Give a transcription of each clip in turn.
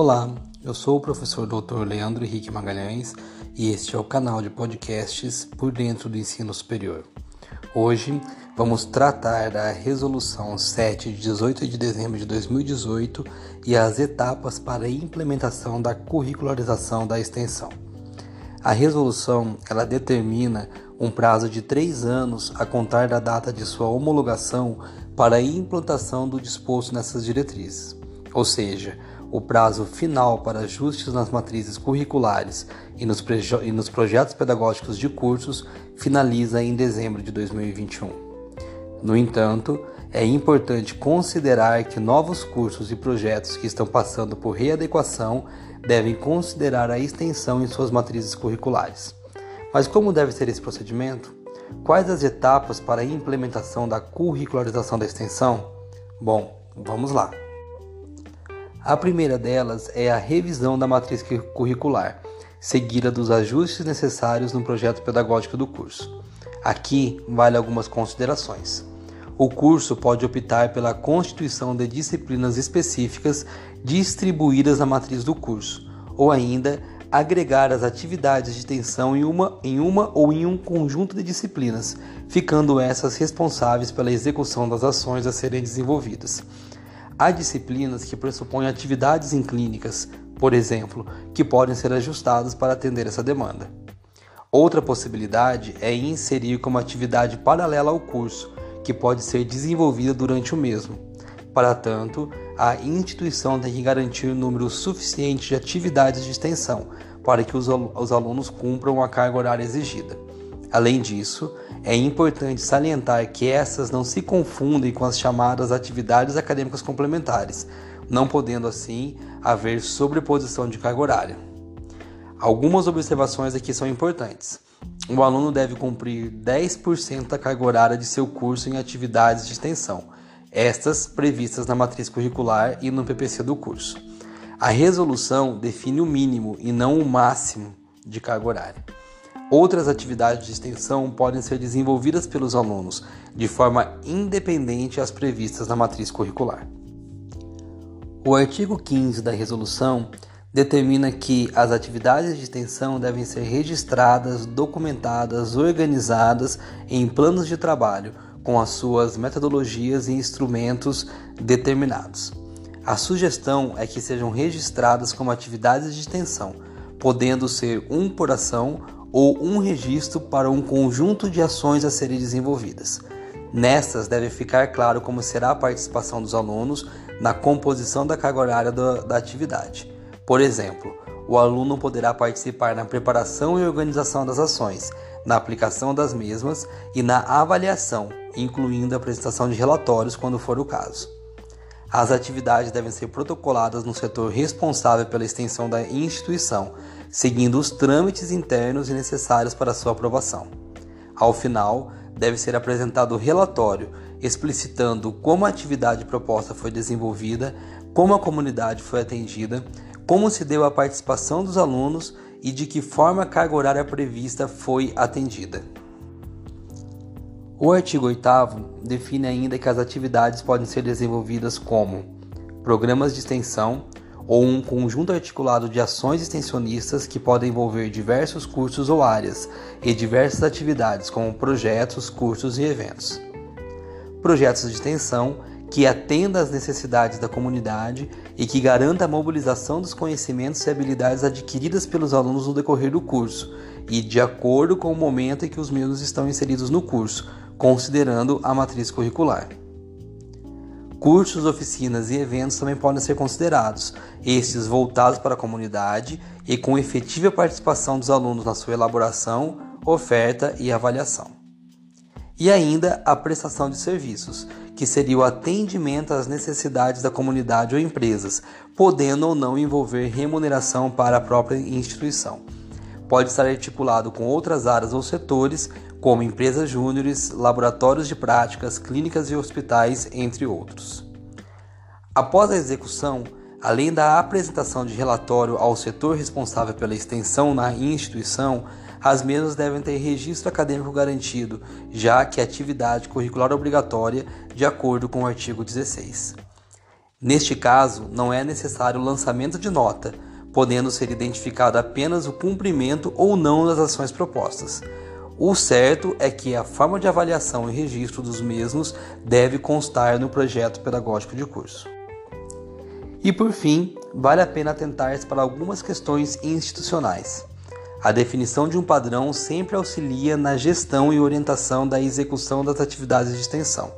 Olá, eu sou o professor Dr. Leandro Henrique Magalhães e este é o canal de podcasts Por Dentro do Ensino Superior. Hoje vamos tratar da Resolução 7 de 18 de dezembro de 2018 e as etapas para a implementação da curricularização da extensão. A resolução ela determina um prazo de três anos a contar da data de sua homologação para a implantação do disposto nessas diretrizes, ou seja, o prazo final para ajustes nas matrizes curriculares e nos, e nos, projetos pedagógicos de cursos finaliza em dezembro de 2021. No entanto, é importante considerar que novos cursos e projetos que estão passando por readequação devem considerar a extensão em suas matrizes curriculares. Mas como deve ser esse procedimento? Quais as etapas para a implementação da curricularização da extensão? Bom, vamos lá. A primeira delas é a revisão da matriz curricular, seguida dos ajustes necessários no projeto pedagógico do curso. Aqui vale algumas considerações. O curso pode optar pela constituição de disciplinas específicas distribuídas na matriz do curso, ou ainda agregar as atividades de extensão em uma, em uma ou em um conjunto de disciplinas, ficando essas responsáveis pela execução das ações a serem desenvolvidas. Há disciplinas que pressupõem atividades em clínicas, por exemplo, que podem ser ajustadas para atender essa demanda. Outra possibilidade é inserir como atividade paralela ao curso, que pode ser desenvolvida durante o mesmo. Para tanto, a instituição tem que garantir um número suficiente de atividades de extensão para que os, alunos cumpram a carga horária exigida. Além disso, é importante salientar que essas não se confundem com as chamadas atividades acadêmicas complementares, não podendo assim haver sobreposição de carga horária. Algumas observações aqui são importantes. O aluno deve cumprir 10% da carga horária de seu curso em atividades de extensão, estas previstas na matriz curricular e no PPC do curso. A resolução define o mínimo e não o máximo de carga horária. Outras atividades de extensão podem ser desenvolvidas pelos alunos de forma independente às previstas na matriz curricular. O artigo 15 da resolução determina que as atividades de extensão devem ser registradas, documentadas, organizadas em planos de trabalho com as suas metodologias e instrumentos determinados. A sugestão é que sejam registradas como atividades de extensão, podendo ser um por ação ou um registro para um conjunto de ações a serem desenvolvidas. Nestas deve ficar claro como será a participação dos alunos na composição da carga horária da, da atividade. Por exemplo, o aluno poderá participar na preparação e organização das ações, na aplicação das mesmas e na avaliação, incluindo a apresentação de relatórios quando for o caso. As atividades devem ser protocoladas no setor responsável pela extensão da instituição, seguindo os trâmites internos necessários para sua aprovação. Ao final, deve ser apresentado o relatório explicitando como a atividade proposta foi desenvolvida, como a comunidade foi atendida, como se deu a participação dos alunos e de que forma a carga horária prevista foi atendida. O artigo 8 define ainda que as atividades podem ser desenvolvidas como programas de extensão ou um conjunto articulado de ações extensionistas que podem envolver diversos cursos ou áreas e diversas atividades, como projetos, cursos e eventos. Projetos de extensão que atenda às necessidades da comunidade e que garanta a mobilização dos conhecimentos e habilidades adquiridas pelos alunos no decorrer do curso e de acordo com o momento em que os mesmos estão inseridos no curso, considerando a matriz curricular. Cursos, oficinas e eventos também podem ser considerados, estes voltados para a comunidade e com efetiva participação dos alunos na sua elaboração, oferta e avaliação. E ainda a prestação de serviços, que seria o atendimento às necessidades da comunidade ou empresas, podendo ou não envolver remuneração para a própria instituição. Pode estar articulado com outras áreas ou setores, como empresas júniores, laboratórios de práticas, clínicas e hospitais, entre outros. Após a execução, além da apresentação de relatório ao setor responsável pela extensão na instituição, as mesmas devem ter registro acadêmico garantido, já que é atividade curricular obrigatória, de acordo com o artigo 16. Neste caso, não é necessário o lançamento de nota, podendo ser identificado apenas o cumprimento ou não das ações propostas. O certo é que a forma de avaliação e registro dos mesmos deve constar no projeto pedagógico de curso. E por fim, vale a pena atentar-se para algumas questões institucionais. A definição de um padrão sempre auxilia na gestão e orientação da execução das atividades de extensão.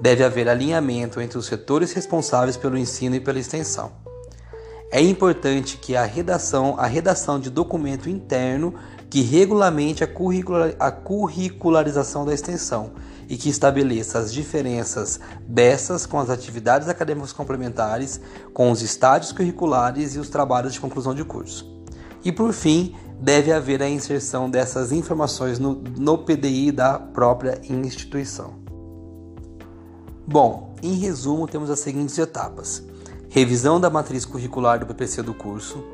Deve haver alinhamento entre os setores responsáveis pelo ensino e pela extensão. É importante que a redação, a redação de documento interno que regulamente a, curricular, a curricularização da extensão e que estabeleça as diferenças dessas com as atividades acadêmicas complementares, com os estágios curriculares e os trabalhos de conclusão de curso. E por fim, deve haver a inserção dessas informações no, no PDI da própria instituição. Bom, em resumo, temos as seguintes etapas: revisão da matriz curricular do PPC do curso,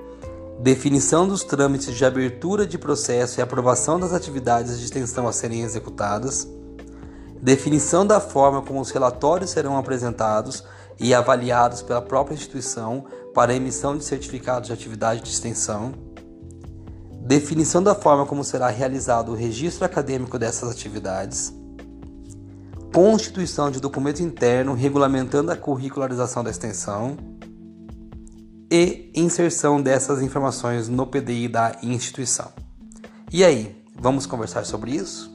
definição dos trâmites de abertura de processo e aprovação das atividades de extensão a serem executadas, definição da forma como os relatórios serão apresentados e avaliados pela própria instituição para emissão de certificados de atividade de extensão definição da forma como será realizado o registro acadêmico dessas atividades, constituição de documento interno regulamentando a curricularização da extensão e inserção dessas informações no PDI da instituição. E aí, vamos conversar sobre isso?